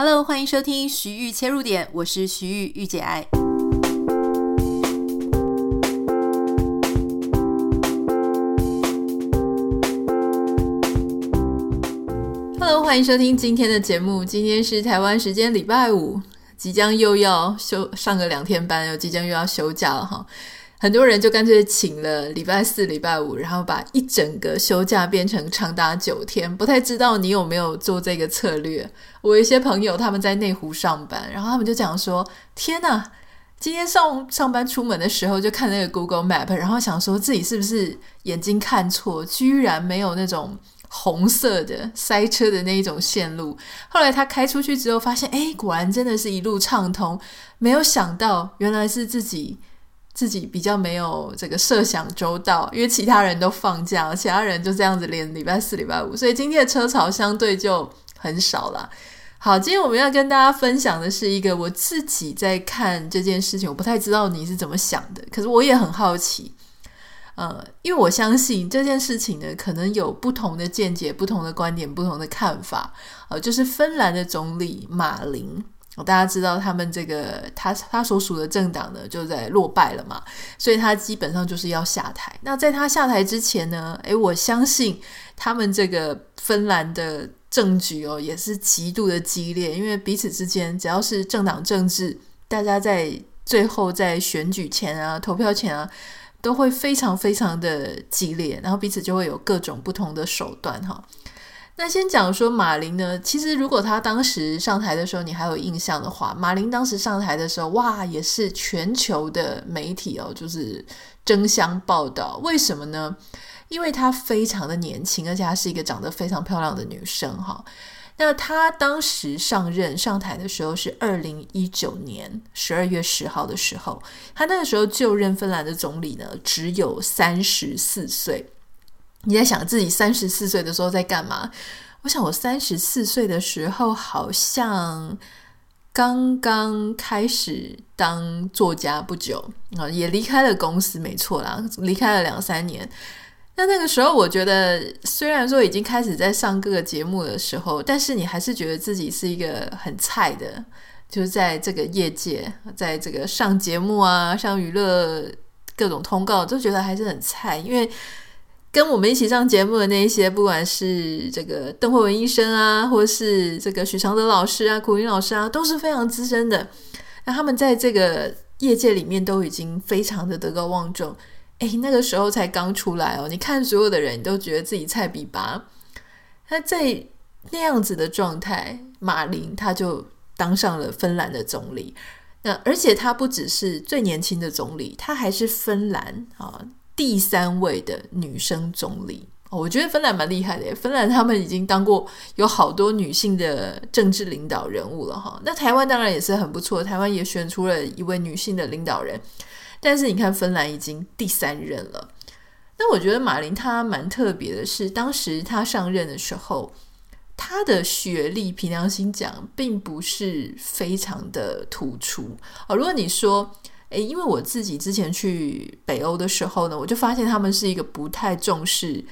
Hello，欢迎收听徐玉切入点，我是徐玉御姐爱。Hello，欢迎收听今天的节目。今天是台湾时间礼拜五，即将又要休上个两天班，又即将又要休假了哈。很多人就干脆请了礼拜四、礼拜五，然后把一整个休假变成长达九天。不太知道你有没有做这个策略？我一些朋友他们在内湖上班，然后他们就讲说：“天哪，今天上上班出门的时候就看那个 Google Map，然后想说自己是不是眼睛看错，居然没有那种红色的塞车的那一种线路。后来他开出去之后发现，哎，果然真的是一路畅通。没有想到，原来是自己。”自己比较没有这个设想周到，因为其他人都放假，其他人就这样子连礼拜四、礼拜五，所以今天的车潮相对就很少了。好，今天我们要跟大家分享的是一个我自己在看这件事情，我不太知道你是怎么想的，可是我也很好奇。呃，因为我相信这件事情呢，可能有不同的见解、不同的观点、不同的看法。呃，就是芬兰的总理马林。大家知道他们这个他他所属的政党呢，就在落败了嘛，所以他基本上就是要下台。那在他下台之前呢，诶，我相信他们这个芬兰的政局哦，也是极度的激烈，因为彼此之间只要是政党政治，大家在最后在选举前啊、投票前啊，都会非常非常的激烈，然后彼此就会有各种不同的手段哈。那先讲说马林呢，其实如果他当时上台的时候，你还有印象的话，马林当时上台的时候，哇，也是全球的媒体哦，就是争相报道。为什么呢？因为她非常的年轻，而且她是一个长得非常漂亮的女生哈。那她当时上任上台的时候是二零一九年十二月十号的时候，她那个时候就任芬兰的总理呢，只有三十四岁。你在想自己三十四岁的时候在干嘛？我想我三十四岁的时候好像刚刚开始当作家不久啊，也离开了公司，没错啦，离开了两三年。那那个时候，我觉得虽然说已经开始在上各个节目的时候，但是你还是觉得自己是一个很菜的，就是在这个业界，在这个上节目啊、上娱乐各种通告，都觉得还是很菜，因为。跟我们一起上节目的那一些，不管是这个邓惠文医生啊，或是这个许常德老师啊、苦云老师啊，都是非常资深的。那他们在这个业界里面都已经非常的德高望重。诶，那个时候才刚出来哦，你看所有的人都觉得自己菜比拔。那在那样子的状态，马林他就当上了芬兰的总理。那而且他不只是最年轻的总理，他还是芬兰啊。第三位的女生总理，我觉得芬兰蛮厉害的。芬兰他们已经当过有好多女性的政治领导人物了哈。那台湾当然也是很不错，台湾也选出了一位女性的领导人。但是你看，芬兰已经第三任了。那我觉得马林她蛮特别的是，当时她上任的时候，她的学历凭良心讲，并不是非常的突出哦。如果你说，诶，因为我自己之前去北欧的时候呢，我就发现他们是一个不太重视，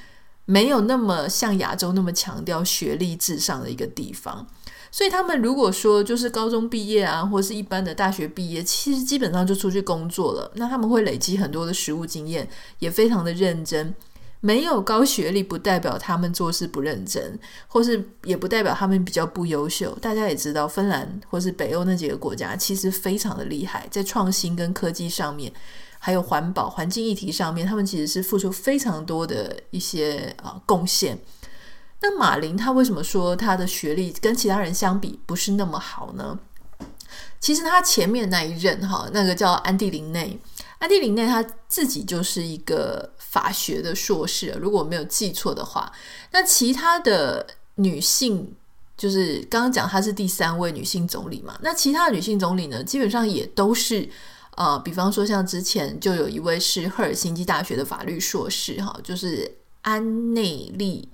没有那么像亚洲那么强调学历至上的一个地方。所以他们如果说就是高中毕业啊，或是一般的大学毕业，其实基本上就出去工作了。那他们会累积很多的实务经验，也非常的认真。没有高学历不代表他们做事不认真，或是也不代表他们比较不优秀。大家也知道，芬兰或是北欧那几个国家其实非常的厉害，在创新跟科技上面，还有环保、环境议题上面，他们其实是付出非常多的一些啊贡献。那马林他为什么说他的学历跟其他人相比不是那么好呢？其实他前面那一任哈，那个叫安蒂林内，安蒂琳内他自己就是一个。法学的硕士，如果没有记错的话，那其他的女性，就是刚刚讲她是第三位女性总理嘛，那其他的女性总理呢，基本上也都是呃，比方说像之前就有一位是赫尔辛基大学的法律硕士，哈，就是安内利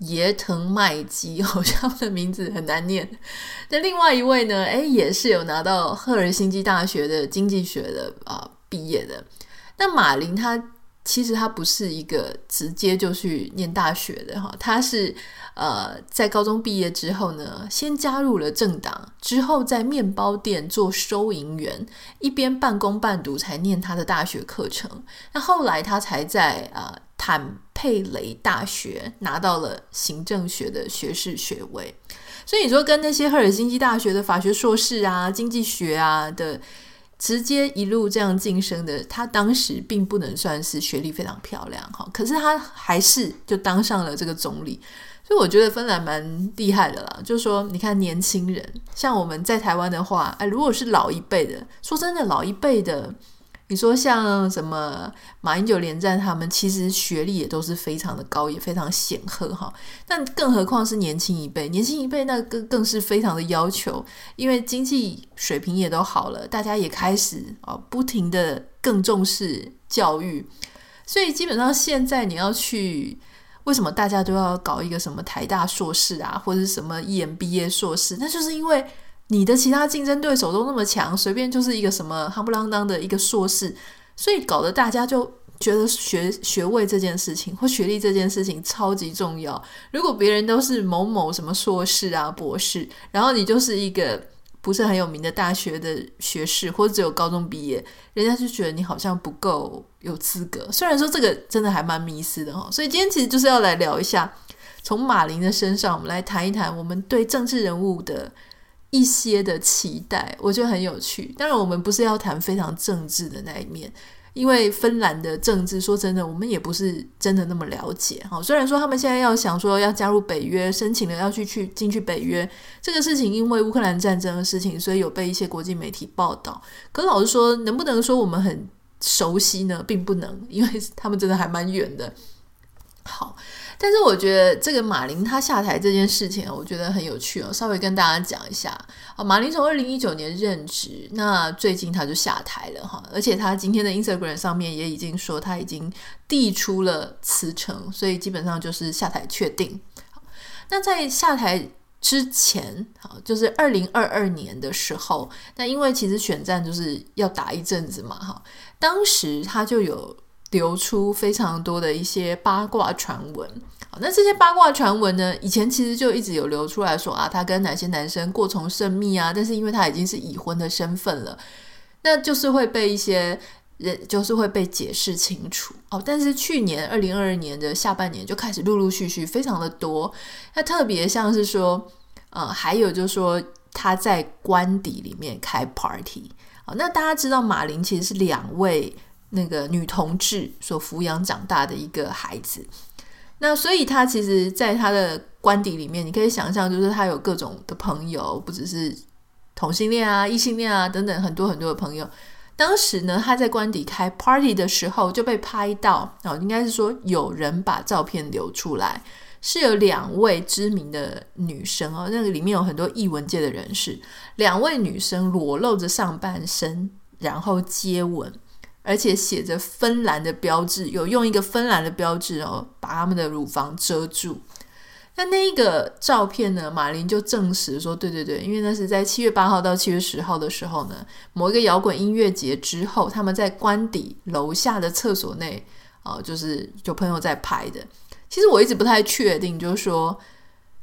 耶滕麦基，好像的名字很难念。那另外一位呢，诶，也是有拿到赫尔辛基大学的经济学的啊、毕业的。那马林他。其实他不是一个直接就去念大学的哈，他是呃在高中毕业之后呢，先加入了政党，之后在面包店做收银员，一边半工半读才念他的大学课程。那后来他才在啊、坦佩雷大学拿到了行政学的学士学位。所以你说跟那些赫尔辛基大学的法学硕士啊、经济学啊的。直接一路这样晋升的，他当时并不能算是学历非常漂亮哈，可是他还是就当上了这个总理，所以我觉得芬兰蛮厉害的啦。就是说，你看年轻人，像我们在台湾的话，哎，如果是老一辈的，说真的，老一辈的。你说像什么马英九连战他们，其实学历也都是非常的高，也非常显赫哈。但更何况是年轻一辈，年轻一辈那更更是非常的要求，因为经济水平也都好了，大家也开始啊不停的更重视教育，所以基本上现在你要去，为什么大家都要搞一个什么台大硕士啊，或者什么 EMBA 硕士，那就是因为。你的其他竞争对手都那么强，随便就是一个什么夯不啷当的一个硕士，所以搞得大家就觉得学学位这件事情或学历这件事情超级重要。如果别人都是某某什么硕士啊、博士，然后你就是一个不是很有名的大学的学士，或者只有高中毕业，人家就觉得你好像不够有资格。虽然说这个真的还蛮迷思的哈，所以今天其实就是要来聊一下，从马林的身上，我们来谈一谈我们对政治人物的。一些的期待，我觉得很有趣。当然，我们不是要谈非常政治的那一面，因为芬兰的政治，说真的，我们也不是真的那么了解。哈，虽然说他们现在要想说要加入北约，申请了要去去进去北约这个事情，因为乌克兰战争的事情，所以有被一些国际媒体报道。可老实说，能不能说我们很熟悉呢？并不能，因为他们真的还蛮远的。好。但是我觉得这个马林他下台这件事情，我觉得很有趣哦。稍微跟大家讲一下啊，马林从二零一九年任职，那最近他就下台了哈，而且他今天的 Instagram 上面也已经说他已经递出了辞呈，所以基本上就是下台确定。那在下台之前，好，就是二零二二年的时候，那因为其实选战就是要打一阵子嘛哈，当时他就有。流出非常多的一些八卦传闻，好，那这些八卦传闻呢，以前其实就一直有流出来说啊，他跟哪些男生过从甚密啊，但是因为他已经是已婚的身份了，那就是会被一些人就是会被解释清楚哦。但是去年二零二二年的下半年就开始陆陆续续非常的多，那特别像是说，呃，还有就是说他在官邸里面开 party，好，那大家知道马林其实是两位。那个女同志所抚养长大的一个孩子，那所以他其实，在他的官邸里面，你可以想象，就是他有各种的朋友，不只是同性恋啊、异性恋啊等等，很多很多的朋友。当时呢，他在官邸开 party 的时候就被拍到，哦，应该是说有人把照片流出来，是有两位知名的女生哦，那个里面有很多艺文界的人士，两位女生裸露着上半身，然后接吻。而且写着芬兰的标志，有用一个芬兰的标志哦，把他们的乳房遮住。那那一个照片呢？马林就证实说，对对对，因为那是在七月八号到七月十号的时候呢，某一个摇滚音乐节之后，他们在官邸楼下的厕所内，哦，就是有朋友在拍的。其实我一直不太确定，就是说，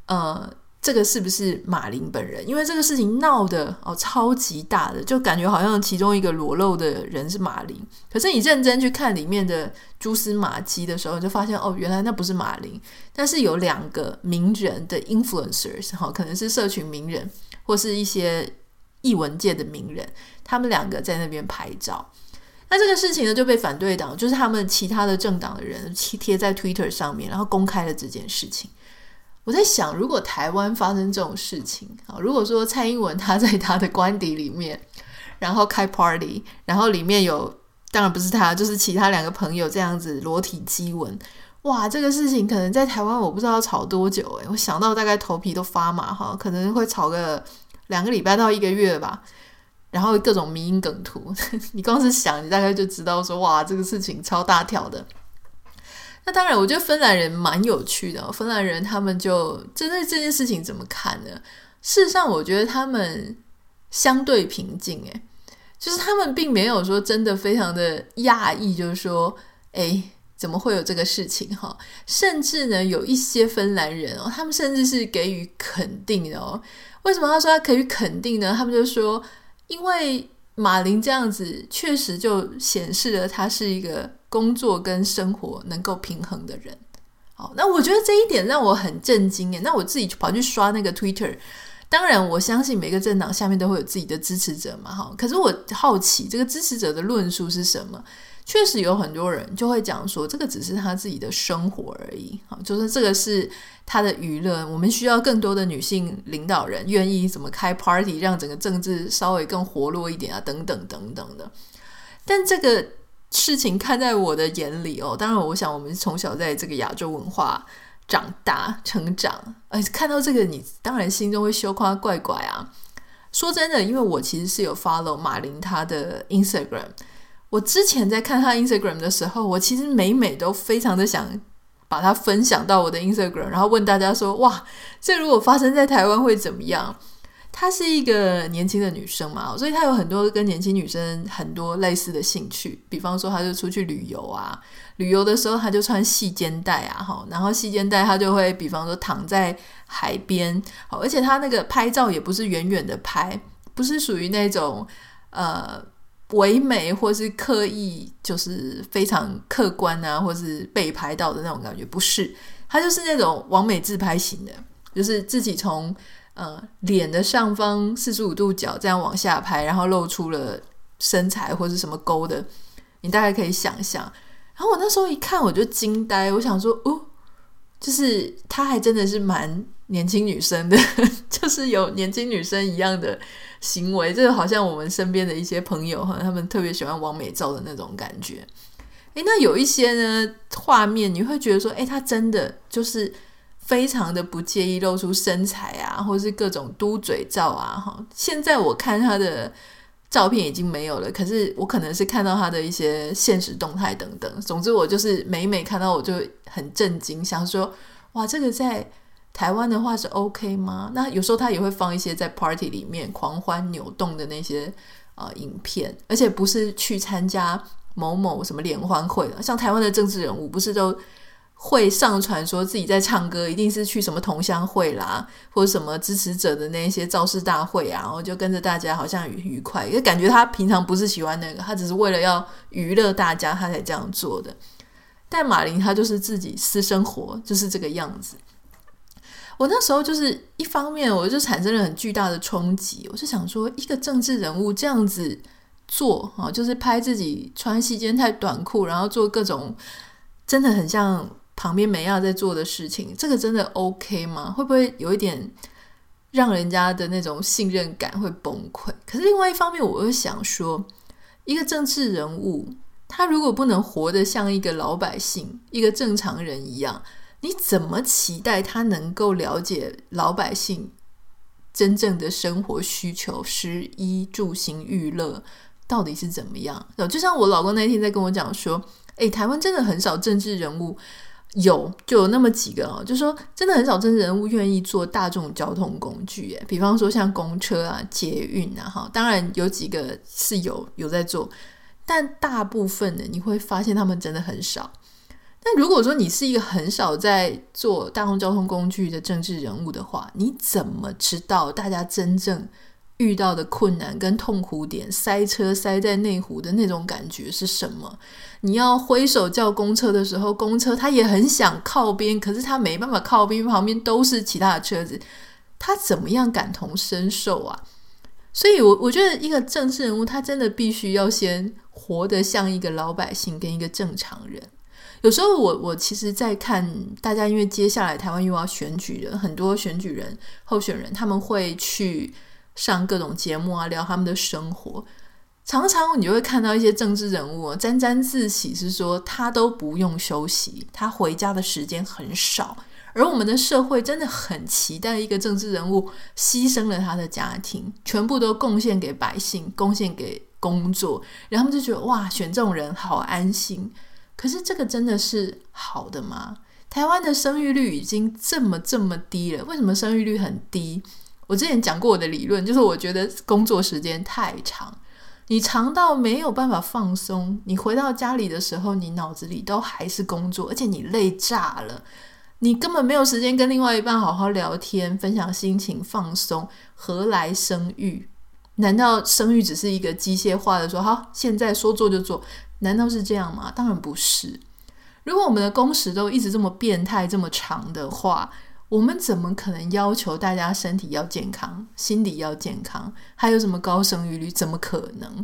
呃。这个是不是马林本人？因为这个事情闹得哦超级大的，就感觉好像其中一个裸露的人是马林。可是你认真去看里面的蛛丝马迹的时候，就发现哦，原来那不是马林，但是有两个名人的 influencers 哈，可能是社群名人或是一些艺文界的名人，他们两个在那边拍照。那这个事情呢就被反对党，就是他们其他的政党的人贴在 Twitter 上面，然后公开了这件事情。我在想，如果台湾发生这种事情啊，如果说蔡英文 他在他的官邸里面，然后开 party，然后里面有，当然不是他，就是其他两个朋友这样子裸体激吻，哇，这个事情可能在台湾我不知道要吵多久诶，我想到大概头皮都发麻哈，可能会吵个两个礼拜到一个月吧，然后各种迷因梗图，你光是想，你大概就知道说，哇，这个事情超大条的。那当然，我觉得芬兰人蛮有趣的。芬兰人他们就针对这件事情怎么看呢？事实上，我觉得他们相对平静。诶，就是他们并没有说真的非常的讶异，就是说诶，怎么会有这个事情哈？甚至呢，有一些芬兰人哦，他们甚至是给予肯定的哦。为什么他说他可以肯定呢？他们就说，因为马林这样子确实就显示了他是一个工作跟生活能够平衡的人。好，那我觉得这一点让我很震惊耶。那我自己跑去刷那个 Twitter。当然，我相信每个政党下面都会有自己的支持者嘛，哈。可是我好奇，这个支持者的论述是什么？确实有很多人就会讲说，这个只是他自己的生活而已，哈，就是这个是他的娱乐。我们需要更多的女性领导人，愿意怎么开 party，让整个政治稍微更活络一点啊，等等等等的。但这个事情看在我的眼里哦，当然，我想我们从小在这个亚洲文化。长大成长，呃，看到这个你当然心中会羞夸怪怪啊。说真的，因为我其实是有 follow 马林他的 Instagram，我之前在看他 Instagram 的时候，我其实每每都非常的想把它分享到我的 Instagram，然后问大家说：哇，这如果发生在台湾会怎么样？她是一个年轻的女生嘛，所以她有很多跟年轻女生很多类似的兴趣，比方说她就出去旅游啊，旅游的时候她就穿细肩带啊，哈，然后细肩带她就会比方说躺在海边，好，而且她那个拍照也不是远远的拍，不是属于那种呃唯美或是刻意就是非常客观啊，或是被拍到的那种感觉，不是，她就是那种完美自拍型的，就是自己从。呃，脸的上方四十五度角这样往下拍，然后露出了身材或是什么勾的，你大概可以想象。然后我那时候一看，我就惊呆，我想说，哦，就是她还真的是蛮年轻女生的，就是有年轻女生一样的行为，这个好像我们身边的一些朋友哈，他们特别喜欢网美照的那种感觉。诶，那有一些呢画面，你会觉得说，诶，她真的就是。非常的不介意露出身材啊，或是各种嘟嘴照啊，哈。现在我看他的照片已经没有了，可是我可能是看到他的一些现实动态等等。总之，我就是每每看到我就很震惊，想说哇，这个在台湾的话是 OK 吗？那有时候他也会放一些在 party 里面狂欢扭动的那些呃影片，而且不是去参加某某什么联欢会的，像台湾的政治人物不是都。会上传说自己在唱歌，一定是去什么同乡会啦，或者什么支持者的那些造势大会啊，然后就跟着大家好像愉快，因为感觉他平常不是喜欢那个，他只是为了要娱乐大家，他才这样做的。但马林他就是自己私生活就是这个样子。我那时候就是一方面，我就产生了很巨大的冲击，我就想说，一个政治人物这样子做啊，就是拍自己穿细肩带短裤，然后做各种真的很像。旁边梅亚在做的事情，这个真的 OK 吗？会不会有一点让人家的那种信任感会崩溃？可是另外一方面，我又想说，一个政治人物，他如果不能活得像一个老百姓、一个正常人一样，你怎么期待他能够了解老百姓真正的生活需求、食衣住行娱乐到底是怎么样？就像我老公那天在跟我讲说，诶，台湾真的很少政治人物。有，就有那么几个哦，就说真的很少政治人物愿意坐大众交通工具，诶，比方说像公车啊、捷运啊，哈，当然有几个是有有在做，但大部分的你会发现他们真的很少。但如果说你是一个很少在坐大众交通工具的政治人物的话，你怎么知道大家真正遇到的困难跟痛苦点，塞车塞在内湖的那种感觉是什么？你要挥手叫公车的时候，公车他也很想靠边，可是他没办法靠边，旁边都是其他的车子，他怎么样感同身受啊？所以我，我觉得一个政治人物，他真的必须要先活得像一个老百姓跟一个正常人。有时候我，我其实，在看大家，因为接下来台湾又要选举了，很多选举人候选人他们会去。上各种节目啊，聊他们的生活，常常你就会看到一些政治人物沾沾自喜，是说他都不用休息，他回家的时间很少。而我们的社会真的很期待一个政治人物牺牲了他的家庭，全部都贡献给百姓，贡献给工作，然后他们就觉得哇，选这种人好安心。可是这个真的是好的吗？台湾的生育率已经这么这么低了，为什么生育率很低？我之前讲过我的理论，就是我觉得工作时间太长，你长到没有办法放松，你回到家里的时候，你脑子里都还是工作，而且你累炸了，你根本没有时间跟另外一半好好聊天、分享心情、放松，何来生育？难道生育只是一个机械化的说好，现在说做就做？难道是这样吗？当然不是。如果我们的工时都一直这么变态、这么长的话，我们怎么可能要求大家身体要健康、心理要健康？还有什么高生育率？怎么可能？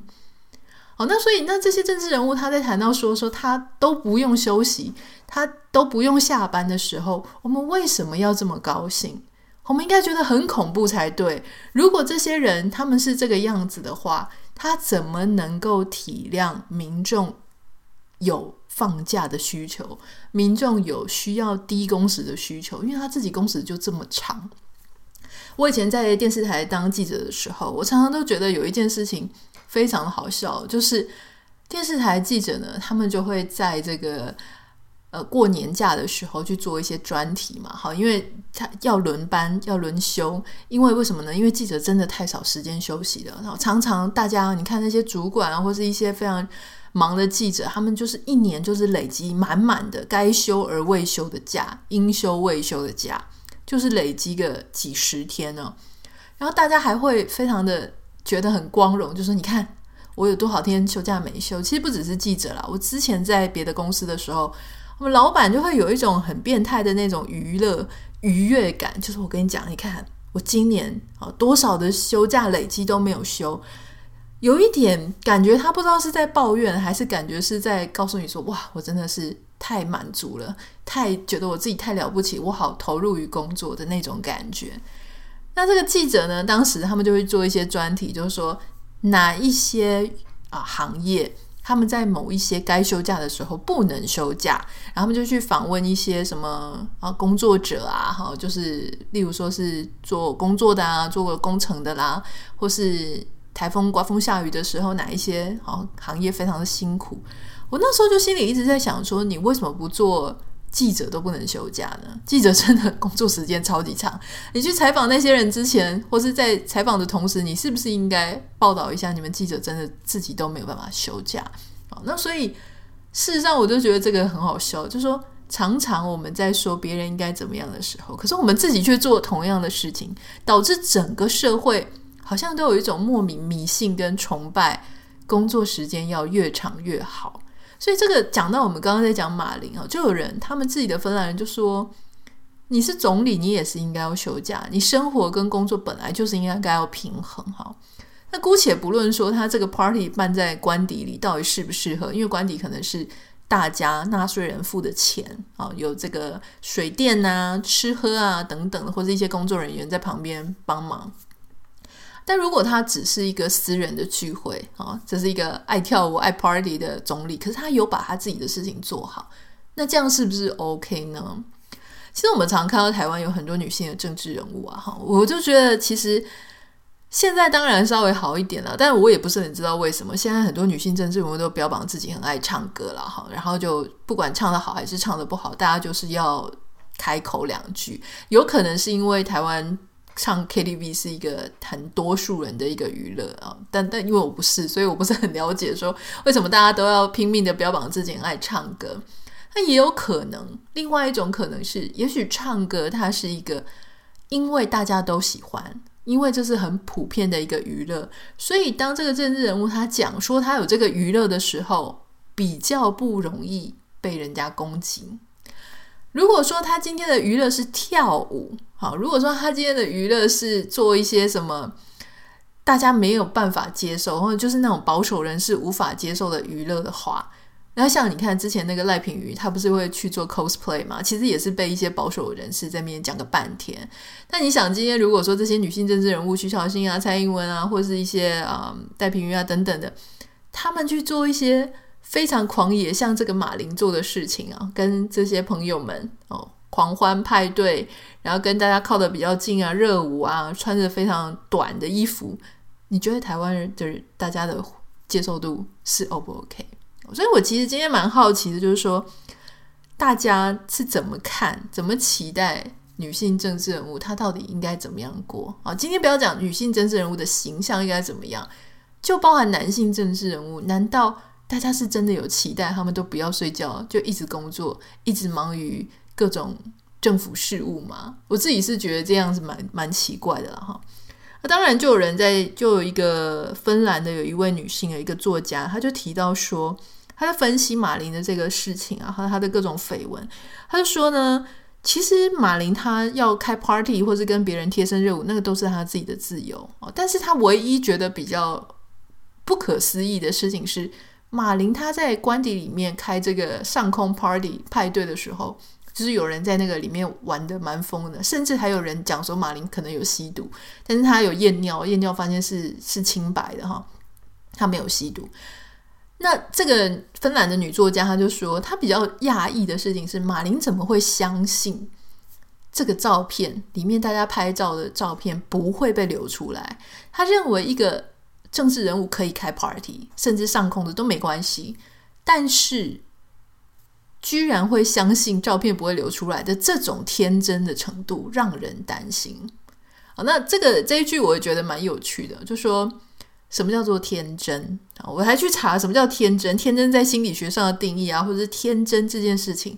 好，那所以那这些政治人物他在谈到说说他都不用休息，他都不用下班的时候，我们为什么要这么高兴？我们应该觉得很恐怖才对。如果这些人他们是这个样子的话，他怎么能够体谅民众有放假的需求，民众有需要低工时的需求，因为他自己工时就这么长。我以前在电视台当记者的时候，我常常都觉得有一件事情非常的好笑，就是电视台记者呢，他们就会在这个呃过年假的时候去做一些专题嘛，好，因为他要轮班要轮休，因为为什么呢？因为记者真的太少时间休息了，然后常常大家你看那些主管啊，或是一些非常。忙的记者，他们就是一年就是累积满满的该休而未休的假，应休未休的假，就是累积个几十天呢。然后大家还会非常的觉得很光荣，就说你看我有多少天休假没休。其实不只是记者啦，我之前在别的公司的时候，我们老板就会有一种很变态的那种娱乐愉悦感，就是我跟你讲，你看我今年啊多少的休假累积都没有休。有一点感觉，他不知道是在抱怨，还是感觉是在告诉你说：“哇，我真的是太满足了，太觉得我自己太了不起，我好投入于工作的那种感觉。”那这个记者呢，当时他们就会做一些专题，就是说哪一些啊行业他们在某一些该休假的时候不能休假，然后他们就去访问一些什么啊工作者啊，哈，就是例如说是做工作的啊，做过工程的啦，或是。台风、刮风、下雨的时候，哪一些好行业非常的辛苦？我那时候就心里一直在想说，你为什么不做记者都不能休假呢？记者真的工作时间超级长，你去采访那些人之前，或是在采访的同时，你是不是应该报道一下你们记者真的自己都没有办法休假？好，那所以事实上，我就觉得这个很好笑，就是说常常我们在说别人应该怎么样的时候，可是我们自己却做同样的事情，导致整个社会。好像都有一种莫名迷信跟崇拜，工作时间要越长越好。所以这个讲到我们刚刚在讲马林啊，就有人他们自己的芬兰人就说：“你是总理，你也是应该要休假，你生活跟工作本来就是应该该要平衡。”哈，那姑且不论说他这个 party 办在官邸里到底适不适合，因为官邸可能是大家纳税人付的钱啊，有这个水电啊、吃喝啊等等，或者一些工作人员在旁边帮忙。但如果他只是一个私人的聚会啊，这是一个爱跳舞、爱 party 的总理，可是他有把他自己的事情做好，那这样是不是 OK 呢？其实我们常看到台湾有很多女性的政治人物啊，哈，我就觉得其实现在当然稍微好一点了，但我也不是很知道为什么现在很多女性政治人物都标榜自己很爱唱歌了，哈，然后就不管唱得好还是唱得不好，大家就是要开口两句，有可能是因为台湾。唱 KTV 是一个很多数人的一个娱乐啊，但但因为我不是，所以我不是很了解说为什么大家都要拼命的标榜自己很爱唱歌。那也有可能，另外一种可能是，也许唱歌它是一个因为大家都喜欢，因为这是很普遍的一个娱乐，所以当这个政治人物他讲说他有这个娱乐的时候，比较不容易被人家攻击。如果说他今天的娱乐是跳舞，好，如果说他今天的娱乐是做一些什么大家没有办法接受，或者就是那种保守人士无法接受的娱乐的话，那像你看之前那个赖品妤，他不是会去做 cosplay 吗？其实也是被一些保守人士在那边讲个半天。那你想，今天如果说这些女性政治人物，徐小欣啊、蔡英文啊，或是一些啊戴品妤啊等等的，他们去做一些。非常狂野，像这个马林做的事情啊，跟这些朋友们哦狂欢派对，然后跟大家靠得比较近啊，热舞啊，穿着非常短的衣服，你觉得台湾人就是大家的接受度是 O 不 OK？所以我其实今天蛮好奇的，就是说大家是怎么看、怎么期待女性政治人物，她到底应该怎么样过啊？今天不要讲女性政治人物的形象应该怎么样。就包含男性政治人物，难道大家是真的有期待他们都不要睡觉，就一直工作，一直忙于各种政府事务吗？我自己是觉得这样子蛮蛮奇怪的了哈。那当然，就有人在，就有一个芬兰的有一位女性的一个作家，她就提到说，她在分析马林的这个事情啊，和她的各种绯闻，她就说呢，其实马林她要开 party 或是跟别人贴身热舞，那个都是她自己的自由哦，但是她唯一觉得比较不可思议的事情是，马林他在官邸里面开这个上空 party 派对的时候。就是有人在那个里面玩的蛮疯的，甚至还有人讲说马林可能有吸毒，但是他有验尿，验尿发现是是清白的哈，他没有吸毒。那这个芬兰的女作家，她就说，她比较讶异的事情是，马林怎么会相信这个照片里面大家拍照的照片不会被流出来？他认为一个政治人物可以开 party，甚至上空的都没关系，但是。居然会相信照片不会流出来的这种天真的程度，让人担心。好，那这个这一句我也觉得蛮有趣的，就说什么叫做天真啊？我还去查什么叫天真，天真在心理学上的定义啊，或者是天真这件事情，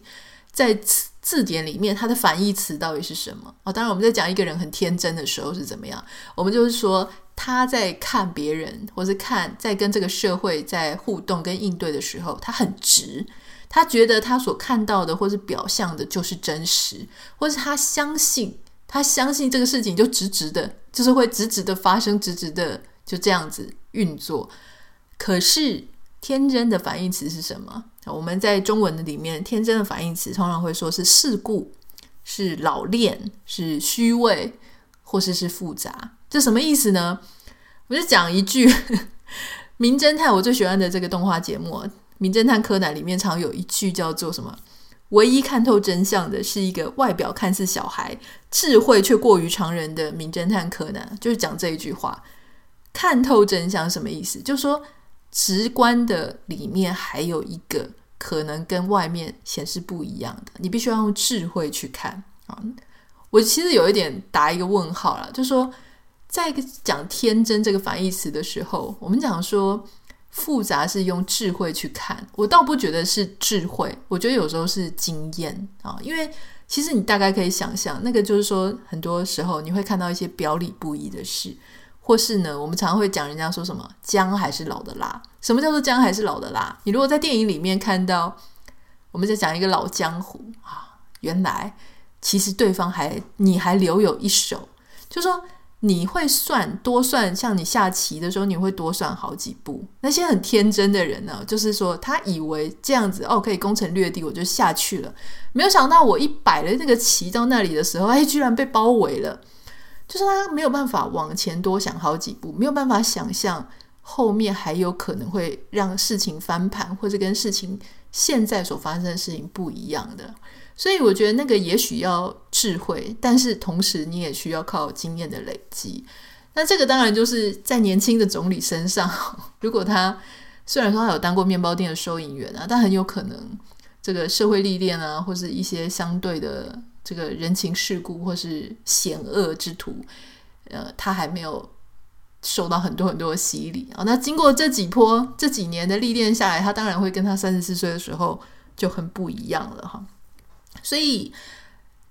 在字典里面它的反义词到底是什么？哦，当然我们在讲一个人很天真的时候是怎么样，我们就是说他在看别人，或是看在跟这个社会在互动跟应对的时候，他很直。他觉得他所看到的或是表象的就是真实，或是他相信，他相信这个事情就直直的，就是会直直的发生，直直的就这样子运作。可是天真的反义词是什么？我们在中文的里面，天真的反义词通常会说是世故、是老练、是虚伪，或是是复杂。这什么意思呢？我就讲一句，名侦探我最喜欢的这个动画节目。名侦探柯南里面常有一句叫做什么？唯一看透真相的是一个外表看似小孩、智慧却过于常人的名侦探柯南，就是讲这一句话。看透真相什么意思？就是说直观的里面还有一个可能跟外面显示不一样的，你必须要用智慧去看啊。我其实有一点打一个问号了，就说在讲天真这个反义词的时候，我们讲说。复杂是用智慧去看，我倒不觉得是智慧，我觉得有时候是经验啊。因为其实你大概可以想象，那个就是说，很多时候你会看到一些表里不一的事，或是呢，我们常会讲人家说什么“姜还是老的辣”。什么叫做“姜还是老的辣”？你如果在电影里面看到，我们在讲一个老江湖啊，原来其实对方还你还留有一手，就说。你会算多算，像你下棋的时候，你会多算好几步。那些很天真的人呢，就是说他以为这样子哦，可以攻城略地，我就下去了。没有想到我一摆了那个棋到那里的时候，哎，居然被包围了。就是他没有办法往前多想好几步，没有办法想象后面还有可能会让事情翻盘，或者跟事情现在所发生的事情不一样的。所以我觉得那个也许要智慧，但是同时你也需要靠经验的累积。那这个当然就是在年轻的总理身上，如果他虽然说他有当过面包店的收银员啊，但很有可能这个社会历练啊，或是一些相对的这个人情世故或是险恶之徒，呃，他还没有受到很多很多的洗礼啊。那经过这几波这几年的历练下来，他当然会跟他三十四岁的时候就很不一样了哈。所以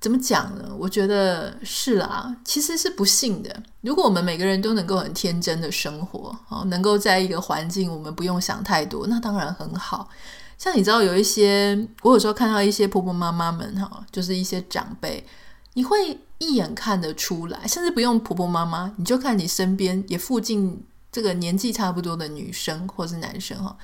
怎么讲呢？我觉得是啦，其实是不幸的。如果我们每个人都能够很天真的生活，哦，能够在一个环境，我们不用想太多，那当然很好。像你知道，有一些我有时候看到一些婆婆妈妈们，哈，就是一些长辈，你会一眼看得出来，甚至不用婆婆妈妈，你就看你身边也附近这个年纪差不多的女生或是男生，哈。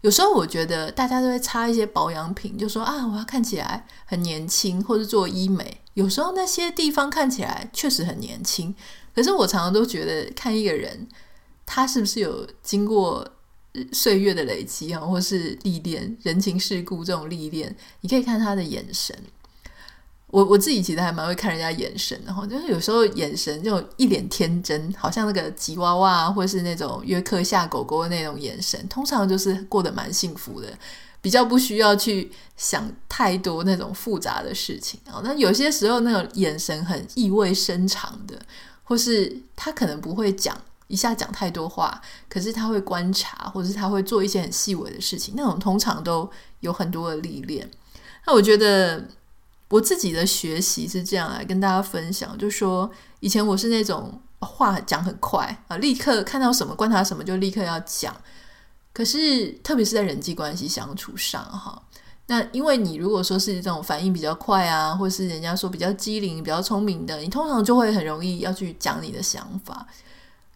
有时候我觉得大家都会擦一些保养品，就说啊，我要看起来很年轻，或是做医美。有时候那些地方看起来确实很年轻，可是我常常都觉得看一个人，他是不是有经过岁月的累积啊，或是历练人情世故这种历练，你可以看他的眼神。我我自己其实还蛮会看人家眼神的哈，就是有时候眼神就一脸天真，好像那个吉娃娃或是那种约克夏狗狗的那种眼神，通常就是过得蛮幸福的，比较不需要去想太多那种复杂的事情啊。那有些时候那种眼神很意味深长的，或是他可能不会讲一下讲太多话，可是他会观察，或者是他会做一些很细微的事情，那种通常都有很多的历练。那我觉得我自己的学习是这样来跟大家分享，就说以前我是那种话讲很快啊，立刻看到什么观察什么就立刻要讲，可是特别是在人际关系相处上哈。那因为你如果说是这种反应比较快啊，或是人家说比较机灵、比较聪明的，你通常就会很容易要去讲你的想法。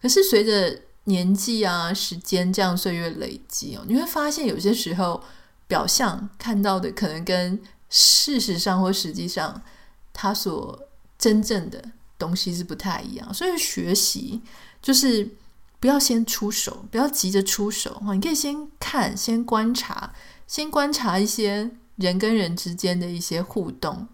可是随着年纪啊、时间这样岁月累积哦，你会发现有些时候表象看到的可能跟事实上或实际上他所真正的东西是不太一样。所以学习就是不要先出手，不要急着出手，你可以先看、先观察。先观察一些人跟人之间的一些互动，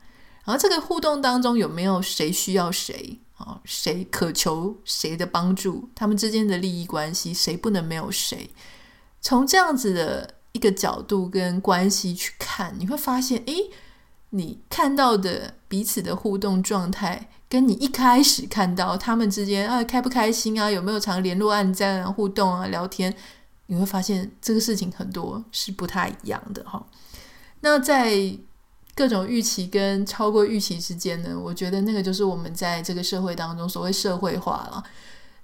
然后这个互动当中有没有谁需要谁啊？谁渴求谁的帮助？他们之间的利益关系，谁不能没有谁？从这样子的一个角度跟关系去看，你会发现，诶，你看到的彼此的互动状态，跟你一开始看到他们之间啊开不开心啊，有没有常联络、暗赞啊、互动啊、聊天？你会发现这个事情很多是不太一样的哈。那在各种预期跟超过预期之间呢，我觉得那个就是我们在这个社会当中所谓社会化了。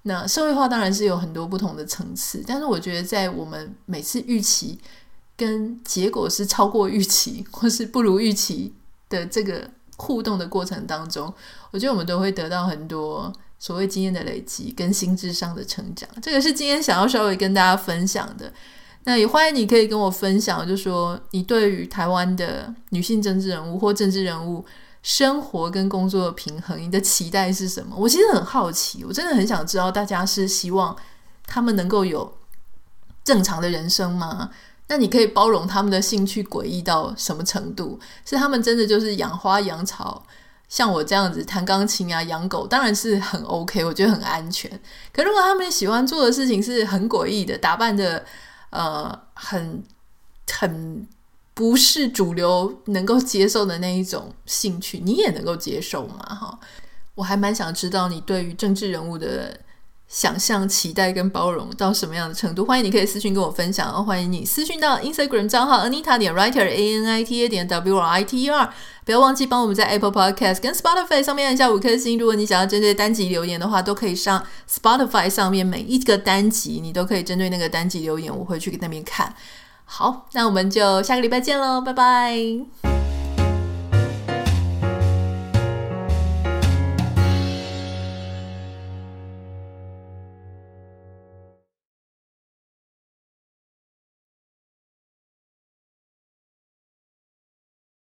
那社会化当然是有很多不同的层次，但是我觉得在我们每次预期跟结果是超过预期或是不如预期的这个互动的过程当中，我觉得我们都会得到很多。所谓经验的累积跟心智上的成长，这个是今天想要稍微跟大家分享的。那也欢迎你可以跟我分享，就是说你对于台湾的女性政治人物或政治人物生活跟工作的平衡，你的期待是什么？我其实很好奇，我真的很想知道大家是希望他们能够有正常的人生吗？那你可以包容他们的兴趣诡异到什么程度？是他们真的就是养花养草？像我这样子弹钢琴啊、养狗，当然是很 OK，我觉得很安全。可如果他们喜欢做的事情是很诡异的，打扮的呃很很不是主流能够接受的那一种兴趣，你也能够接受吗？哈，我还蛮想知道你对于政治人物的。想象、期待跟包容到什么样的程度？欢迎你可以私讯跟我分享哦，欢迎你私讯到 Instagram 账号 Anita 点 Writer A N I T A 点 W R I T E R。不要忘记帮我们在 Apple Podcast 跟 Spotify 上面按下五颗星。如果你想要针对单集留言的话，都可以上 Spotify 上面每一个单集，你都可以针对那个单集留言，我会去那边看。好，那我们就下个礼拜见喽，拜拜。